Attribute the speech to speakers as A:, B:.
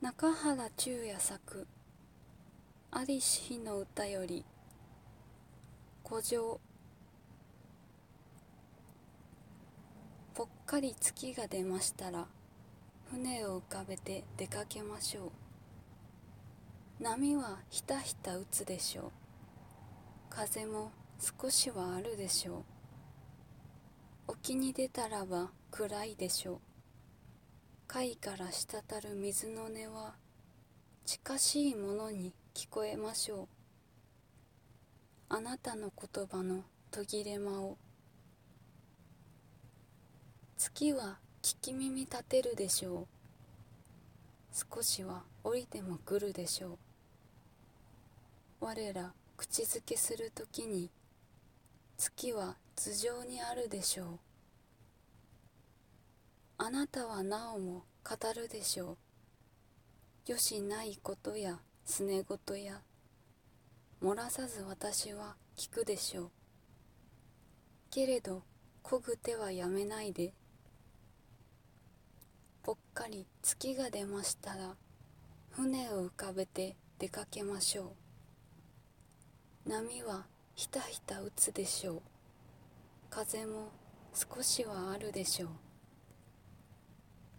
A: 中原中也作ありし日の歌より古城。ぽっかり月が出ましたら船を浮かべて出かけましょう。波はひたひた打つでしょう。風も少しはあるでしょう。沖に出たらば暗いでしょう。貝から滴る水の音は近しいものに聞こえましょう。あなたの言葉の途切れ間を月は聞き耳立てるでしょう。少しは降りても来るでしょう。我ら口づけするときに月は頭上にあるでしょう。あなたはなおも語るでしょう。よしないことやすねごとや漏らさず私は聞くでしょう。けれどこぐ手はやめないで。ぽっかり月が出ましたら船を浮かべて出かけましょう。波はひたひた打つでしょう。風も少しはあるでしょう。